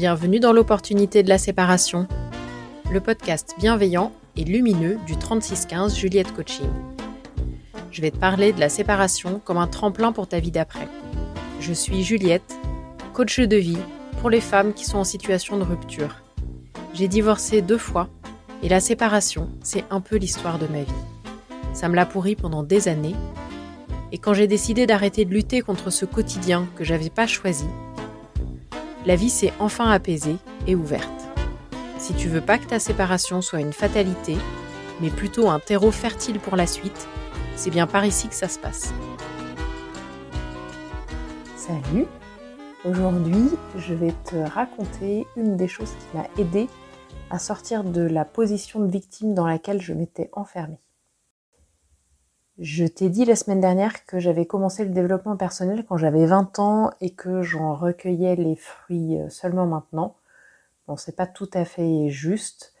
Bienvenue dans l'opportunité de la séparation, le podcast bienveillant et lumineux du 3615 Juliette Coaching. Je vais te parler de la séparation comme un tremplin pour ta vie d'après. Je suis Juliette, coach de vie pour les femmes qui sont en situation de rupture. J'ai divorcé deux fois et la séparation, c'est un peu l'histoire de ma vie. Ça me l'a pourri pendant des années et quand j'ai décidé d'arrêter de lutter contre ce quotidien que j'avais pas choisi, la vie s'est enfin apaisée et ouverte. Si tu veux pas que ta séparation soit une fatalité, mais plutôt un terreau fertile pour la suite, c'est bien par ici que ça se passe. Salut Aujourd'hui, je vais te raconter une des choses qui m'a aidé à sortir de la position de victime dans laquelle je m'étais enfermée. Je t'ai dit la semaine dernière que j'avais commencé le développement personnel quand j'avais 20 ans et que j'en recueillais les fruits euh, seulement maintenant. Bon, c'est pas tout à fait juste.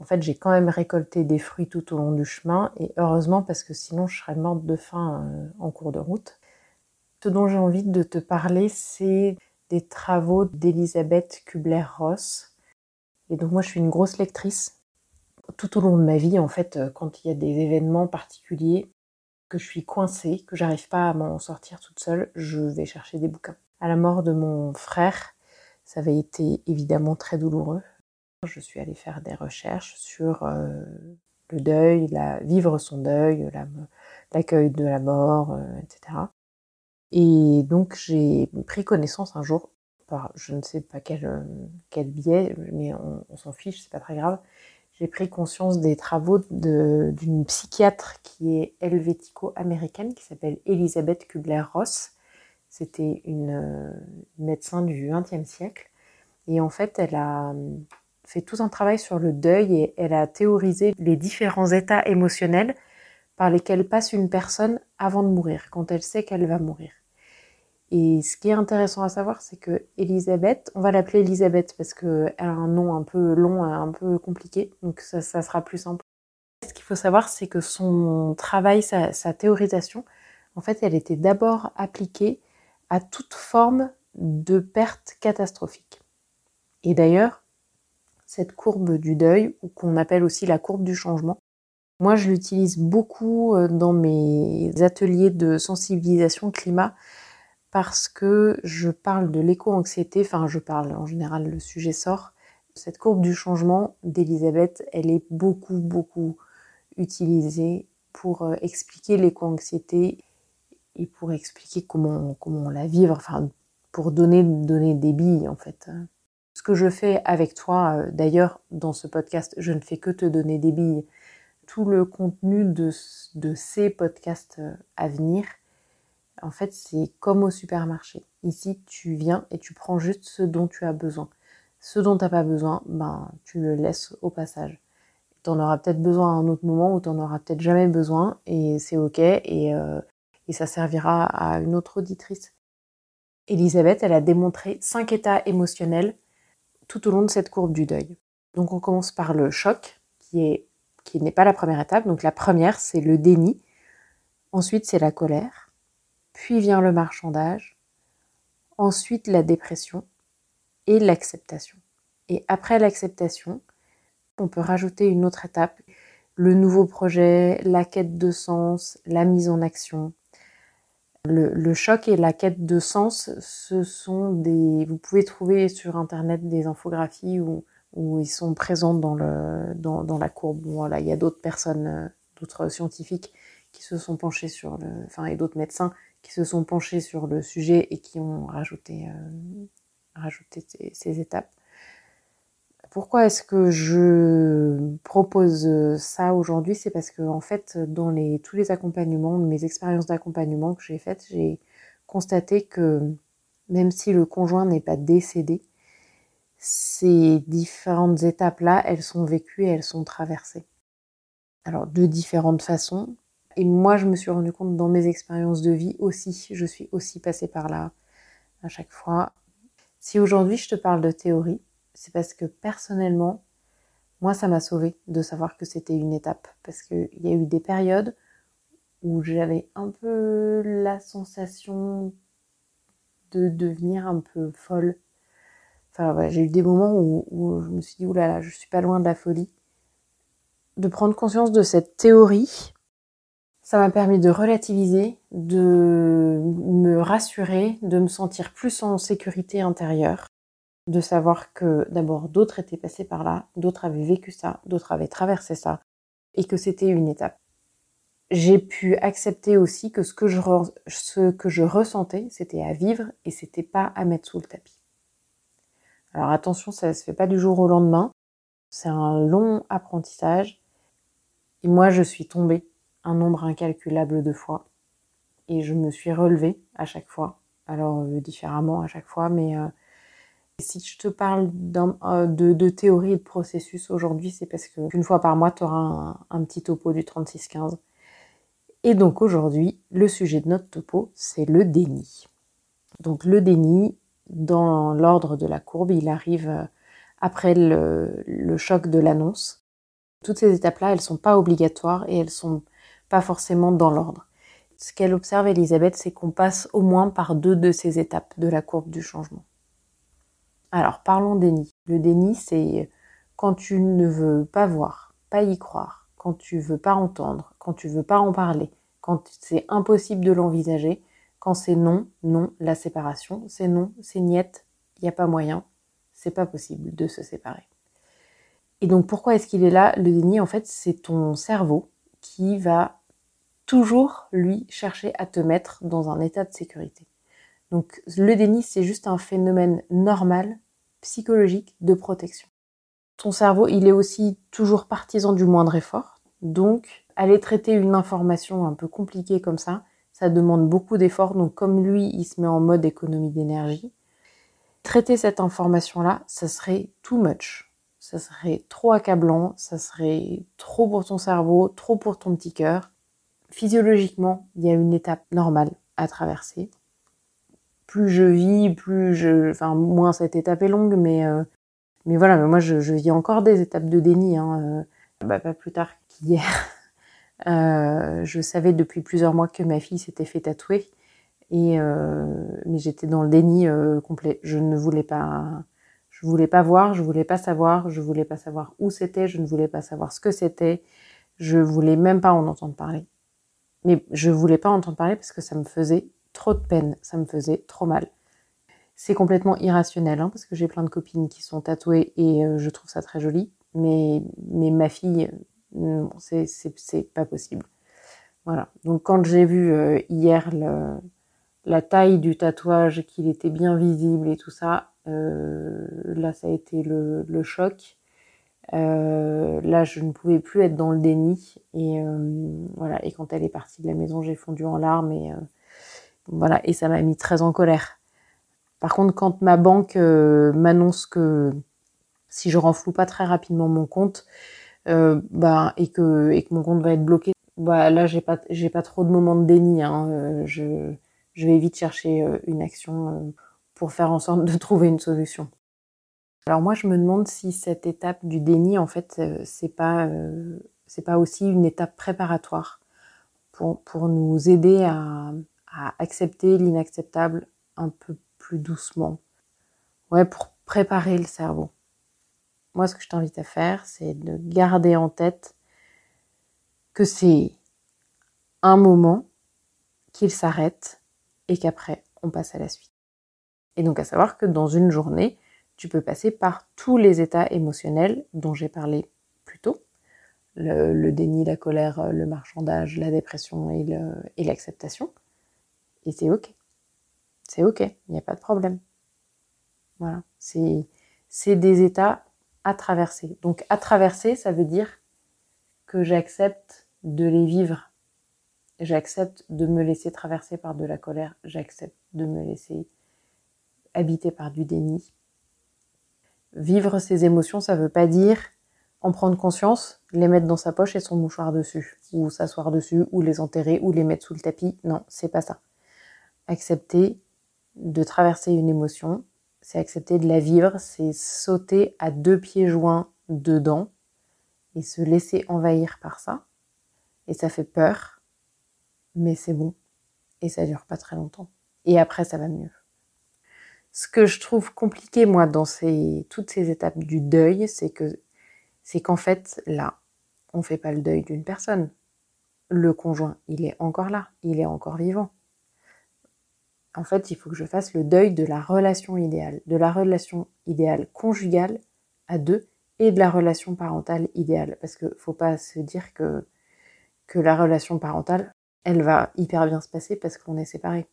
En fait, j'ai quand même récolté des fruits tout au long du chemin et heureusement parce que sinon je serais morte de faim euh, en cours de route. Ce dont j'ai envie de te parler, c'est des travaux d'Elisabeth Kubler-Ross. Et donc moi, je suis une grosse lectrice. Tout au long de ma vie, en fait, euh, quand il y a des événements particuliers, que je suis coincée, que j'arrive pas à m'en sortir toute seule, je vais chercher des bouquins. À la mort de mon frère, ça avait été évidemment très douloureux. Je suis allée faire des recherches sur euh, le deuil, la, vivre son deuil, l'accueil de la mort, euh, etc. Et donc j'ai pris connaissance un jour, par je ne sais pas quel, euh, quel biais, mais on, on s'en fiche, c'est pas très grave, j'ai pris conscience des travaux d'une psychiatre qui est helvético-américaine, qui s'appelle Elisabeth Kubler-Ross. C'était une, médecin du XXe siècle. Et en fait, elle a euh, fait tout un travail sur le deuil et elle a théorisé les différents états émotionnels par lesquels passe une personne avant de mourir, quand elle sait qu'elle va mourir. Et ce qui est intéressant à savoir, c'est que Elisabeth, on va l'appeler Elisabeth parce qu'elle a un nom un peu long et un peu compliqué, donc ça, sera plus simple. Ce qu'il faut savoir, c'est que son travail, sa, sa, théorisation, en fait, elle était d'abord appliquée à toute forme de perte catastrophique. Et d'ailleurs, cette courbe du deuil, ou qu'on appelle aussi la courbe du changement, moi je l'utilise beaucoup euh, dans mes ateliers de sensibilisation climat parce que je parle de l'éco-anxiété, enfin je parle en général, le sujet sort. Cette courbe du changement d'Elisabeth, elle est beaucoup, beaucoup utilisée pour euh, expliquer l'éco-anxiété et pour expliquer comment, comment la vivre, enfin pour donner, donner des billes en fait. Ce que je fais avec toi, euh, d'ailleurs, dans ce podcast, je ne fais que te donner des billes. Tout le contenu de, de ces podcasts euh, à venir, en fait, c'est comme au supermarché. Ici, tu viens et tu prends juste ce dont tu as besoin. Ce dont tu n'as pas besoin, ben, tu le laisses au passage. Tu en auras peut-être besoin à un autre moment ou tu n'en auras peut-être jamais besoin et c'est ok et, euh, et ça servira à une autre auditrice. Elisabeth, elle a démontré cinq états émotionnels tout au long de cette courbe du deuil. Donc on commence par le choc, qui est qui n'est pas la première étape. Donc la première, c'est le déni. Ensuite, c'est la colère puis vient le marchandage, ensuite la dépression et l'acceptation. Et après l'acceptation, on peut rajouter une autre étape, le nouveau projet, la quête de sens, la mise en action. Le, choc et la quête de sens, ce sont des... Vous pouvez trouver sur Internet des infographies où, où ils sont présents dans, le, dans, la courbe. Il y a d'autres personnes, euh, d'autres scientifiques qui se sont penchés sur le... Enfin, et d'autres médecins qui se sont penchés sur le sujet et qui ont rajouté, euh, ces, étapes. Pourquoi est-ce que je propose ça aujourd'hui? C'est parce que en fait, dans tous les accompagnements, mes expériences d'accompagnement que j'ai faites, j'ai constaté que même si le conjoint n'est pas décédé, ces différentes étapes-là, elles sont vécues et elles sont traversées. Alors de différentes façons, et moi, je me suis rendu compte dans mes expériences de vie aussi, je suis aussi passée par là à chaque fois. Si aujourd'hui je te parle de théorie, c'est parce que personnellement, moi, ça m'a sauvé de savoir que c'était une étape. Parce qu'il y a eu des périodes où j'avais un peu la sensation de devenir un peu folle. Enfin, j'ai eu des moments où, je me suis dit, oulala, je suis pas loin de la folie. De prendre conscience de cette théorie, ça m'a permis de relativiser, de me rassurer, de me sentir plus en sécurité intérieure, de savoir que d'abord d'autres étaient passés par là, d'autres avaient vécu ça, d'autres avaient traversé ça, et que c'était une étape. J'ai pu accepter aussi que ce que je, ressentais, c'était à vivre et c'était pas à mettre sous le tapis. Alors attention, ça se fait pas du jour au lendemain. C'est un long apprentissage. Et moi, je suis tombée un nombre incalculable de fois. Et je me suis relevée à chaque fois. Alors euh, différemment à chaque fois, mais euh, si je te parle euh, de, théorie et de processus aujourd'hui, c'est parce qu'une fois par mois, tu auras un, petit topo du 3615. Et donc aujourd'hui, le sujet de notre topo, c'est le déni. Donc le déni, dans l'ordre de la courbe, il arrive euh, après le, choc de l'annonce. Toutes ces étapes-là, elles sont pas obligatoires et elles sont pas forcément dans l'ordre. Ce qu'elle observe, Elisabeth, c'est qu'on passe au moins par deux de ces étapes de la courbe du changement. Alors, parlons déni. Le déni, c'est quand tu ne veux pas voir, pas y croire, quand tu veux pas entendre, quand tu veux pas en parler, quand c'est impossible de l'envisager, quand c'est non, non, la séparation, c'est non, c'est niette, il n'y a pas moyen, c'est pas possible de se séparer. Et donc pourquoi est-ce qu'il est là Le déni, en fait, c'est ton cerveau qui va toujours, lui, chercher à te mettre dans un état de sécurité. Donc le déni, c'est juste un phénomène normal, psychologique, de protection. Ton cerveau, il est aussi toujours partisan du moindre effort. Donc, aller traiter une information un peu compliquée comme ça, ça demande beaucoup d'efforts. Donc comme lui, il se met en mode économie d'énergie, traiter cette information-là, ça serait too much. Ça serait trop accablant, ça serait trop pour ton cerveau, trop pour ton petit cœur. Physiologiquement, il y a une étape normale à traverser. Plus je vis, plus je... Enfin, moins cette étape est longue, mais, euh, mais voilà, moi je, vis encore des étapes de déni. Hein, euh, bah, pas plus tard qu'hier. Euh, je savais depuis plusieurs mois que ma fille s'était fait tatouer, et euh, mais j'étais dans le déni euh, complet. Je ne voulais pas, je voulais pas voir, je voulais pas savoir, je voulais pas savoir où c'était, je ne voulais pas savoir ce que c'était, je voulais même pas en entendre parler. Mais je voulais pas entendre parler parce que ça me faisait trop de peine, ça me faisait trop mal. C'est complètement irrationnel, hein, parce que j'ai plein de copines qui sont tatouées et je trouve ça très joli. Mais, mais ma fille, non, c'est pas possible. Voilà. Donc quand j'ai vu euh, hier la taille du tatouage, qu'il était bien visible et tout ça, euh, là ça a été le choc. Euh, là je ne pouvais plus être dans le déni et voilà. Et quand elle est partie de la maison, j'ai fondu en larmes et voilà. Et ça m'a mis très en colère. Par contre, quand ma banque m'annonce que si je renfloue pas très rapidement mon compte, euh, bah, et que et que mon compte va être bloqué, bah là j'ai pas j'ai pas trop de moments de déni. Hein. Euh, je je vais vite chercher euh, une action pour faire en sorte de trouver une solution. Alors moi je me demande si cette étape du déni en fait c'est pas c'est pas aussi une étape préparatoire pour pour nous aider à à accepter l'inacceptable un peu plus doucement. Ouais, pour préparer le cerveau. Moi, ce que je t'invite à faire, c'est de garder en tête que c'est un moment qu'il s'arrête et qu'après, on passe à la suite. Et donc à savoir que dans une journée, tu peux passer par tous les états émotionnels dont j'ai parlé plus tôt. Le, déni, la colère, le marchandage, la dépression et l'acceptation. Et, c'est ok. C'est ok, il n'y a pas de problème. Voilà. C'est des états à traverser. Donc à traverser, ça veut dire que j'accepte de les vivre. J'accepte de me laisser traverser par de la colère. J'accepte de me laisser habiter par du déni. Vivre ces émotions, ça veut pas dire en prendre conscience, les mettre dans sa poche et son mouchoir dessus, ou s'asseoir dessus, ou les enterrer, ou les mettre sous le tapis. Non, c'est pas ça. Accepter de traverser une émotion, c'est accepter de la vivre, c'est sauter à deux pieds joints dedans et se laisser envahir par ça. Et ça fait peur, mais c'est bon. Et ça dure pas très longtemps. Et après, ça va mieux. Ce que je trouve compliqué, moi, dans toutes ces étapes du deuil, c'est que, c'est qu'en fait, là, on fait pas le deuil d'une personne. Le conjoint, il est encore là, il est encore vivant. En fait, il faut que je fasse le deuil de la relation idéale, de la relation idéale conjugale à deux et de la relation parentale idéale. Parce que faut pas se dire que la relation parentale, elle va hyper bien se passer parce qu'on est séparés.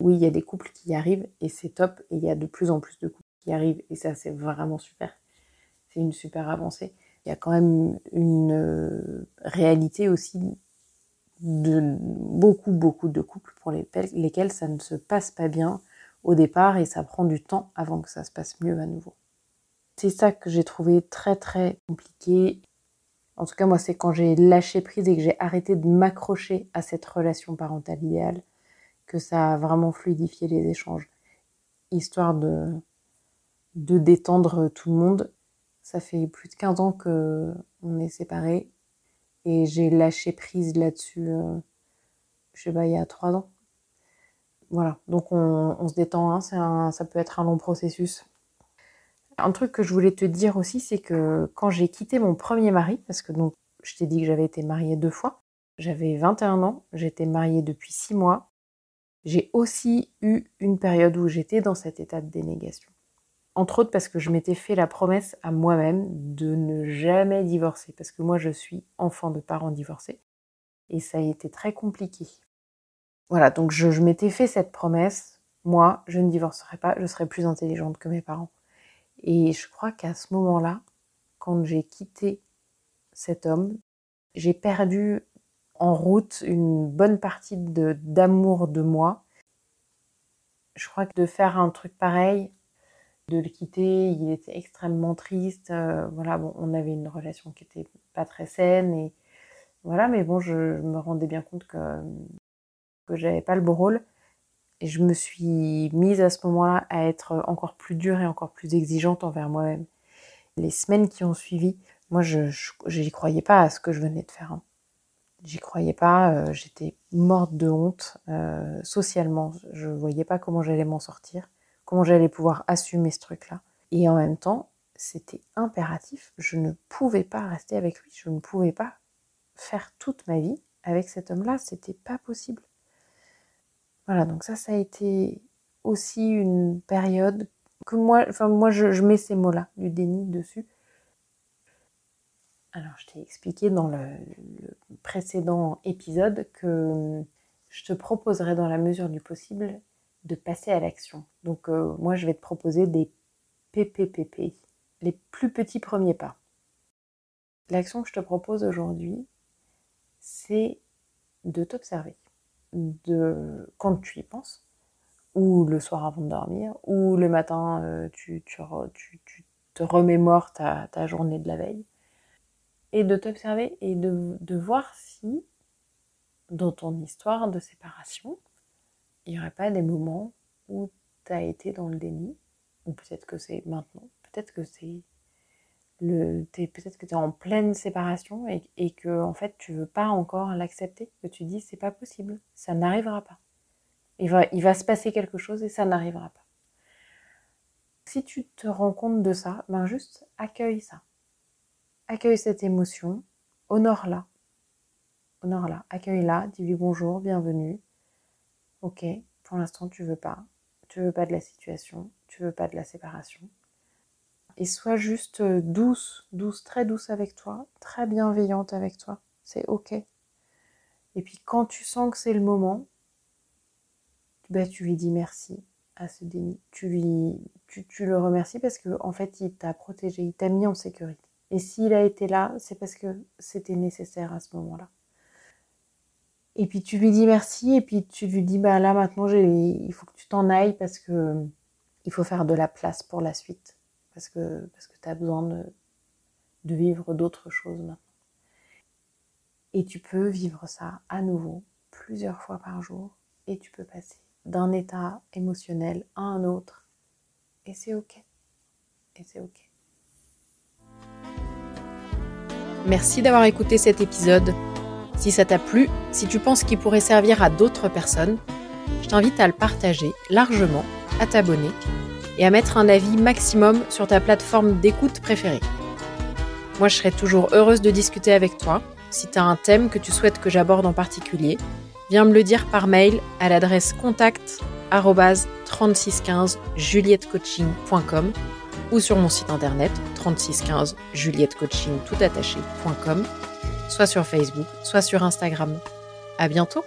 Oui, il y a des couples qui y arrivent et c'est top. Et il y a de plus en plus de couples qui y arrivent et ça, c'est vraiment super. C'est une super avancée. Il y a quand même une euh, réalité aussi de beaucoup, beaucoup de couples pour lesquels ça ne se passe pas bien au départ et ça prend du temps avant que ça se passe mieux à nouveau. C'est ça que j'ai trouvé très très compliqué. En tout cas, moi, c'est quand j'ai lâché prise et que j'ai arrêté de m'accrocher à cette relation parentale idéale que ça a vraiment fluidifié les échanges. Histoire de, de détendre tout le monde. Ça fait plus de 15 ans que on est séparés et j'ai lâché prise là-dessus, euh, je sais pas, il y a 3 ans. Voilà, donc on, se détend, hein. ça peut être un long processus. Un truc que je voulais te dire aussi, c'est que quand j'ai quitté mon premier mari, parce que donc je t'ai dit que j'avais été mariée deux fois, j'avais 21 ans, j'étais mariée depuis 6 mois, j'ai aussi eu une période où j'étais dans cet état de dénégation. Entre autres parce que je m'étais fait la promesse à moi-même de ne jamais divorcer, parce que moi je suis enfant de parents divorcés, et ça a été très compliqué. Voilà, donc je, je m'étais fait cette promesse, moi je ne divorcerai pas, je serai plus intelligente que mes parents. Et je crois qu'à ce moment-là, quand j'ai quitté cet homme, j'ai perdu en route une bonne partie d'amour de moi. Je crois que de faire un truc pareil, de le quitter, il était extrêmement triste. Euh, voilà, bon, on avait une relation qui était pas très saine et voilà, mais bon, je, me rendais bien compte que que j'avais pas le beau rôle. Et je me suis mise à ce moment-là à être encore plus dure et encore plus exigeante envers moi-même. Les semaines qui ont suivi, moi, je n'y croyais pas à ce que je venais de faire. Hein. J'y croyais pas, euh, j'étais morte de honte euh, socialement. Je voyais pas comment j'allais m'en sortir, comment j'allais pouvoir assumer ce truc-là. Et en même temps, c'était impératif. Je ne pouvais pas rester avec lui. Je ne pouvais pas faire toute ma vie avec cet homme-là. C'était pas possible. Voilà, donc ça, ça a été aussi une période que moi, enfin moi, je, mets ces mots-là, du déni dessus. Alors, je t'ai expliqué dans le, précédent épisode que je te proposerai dans la mesure du possible de passer à l'action. Donc, euh, moi, je vais te proposer des PPPP, les plus petits premiers pas. L'action que je te propose aujourd'hui, c'est de t'observer de quand tu y penses, ou le soir avant de dormir, ou le matin euh, tu, te remémores ta, journée de la veille, et de t'observer et de, de, voir si dans ton histoire de séparation, il n'y aurait pas des moments où tu as été dans le déni, ou peut-être que c'est maintenant, peut-être que c'est peut-être que tu es en pleine séparation et, et, que en fait tu veux pas encore l'accepter, que tu dis c'est pas possible, ça n'arrivera pas. Il va, il va se passer quelque chose et ça n'arrivera pas. Si tu te rends compte de ça, ben juste accueille ça. Accueille cette émotion, honore-la. Honore-la, accueille-la, dis-lui bonjour, bienvenue. Ok, pour l'instant tu veux pas. Tu veux pas de la situation, tu veux pas de la séparation et sois juste euh, douce, douce, très douce avec toi, très bienveillante avec toi. C'est ok. Et puis quand tu sens que c'est le moment, ben, tu lui dis merci à ce déni. Tu lui, tu, le remercies parce que en fait, il t'a protégé, il t'a mis en sécurité. Et s'il a été là, c'est parce que c'était nécessaire à ce moment-là. Et puis tu lui dis merci, et puis tu lui dis bah là maintenant il faut que tu t'en ailles parce que il faut faire de la place pour la suite parce que, parce tu as besoin de, de vivre d'autres choses maintenant. Et tu peux vivre ça à nouveau plusieurs fois par jour et tu peux passer d'un état émotionnel à un autre et c'est ok. Et c'est ok. Merci d'avoir écouté cet épisode. Si ça t'a plu, si tu penses qu'il pourrait servir à d'autres personnes, je t'invite à le partager largement, à t'abonner et à mettre un avis maximum sur ta plateforme d'écoute préférée. Moi, je serai toujours heureuse de discuter avec toi. Si tu as un thème que tu souhaites que j'aborde en particulier, viens me le dire par mail à l'adresse contact 3615 juliettecoaching.com ou sur mon site internet 3615 juliettecoaching tout soit sur Facebook, soit sur Instagram. À bientôt!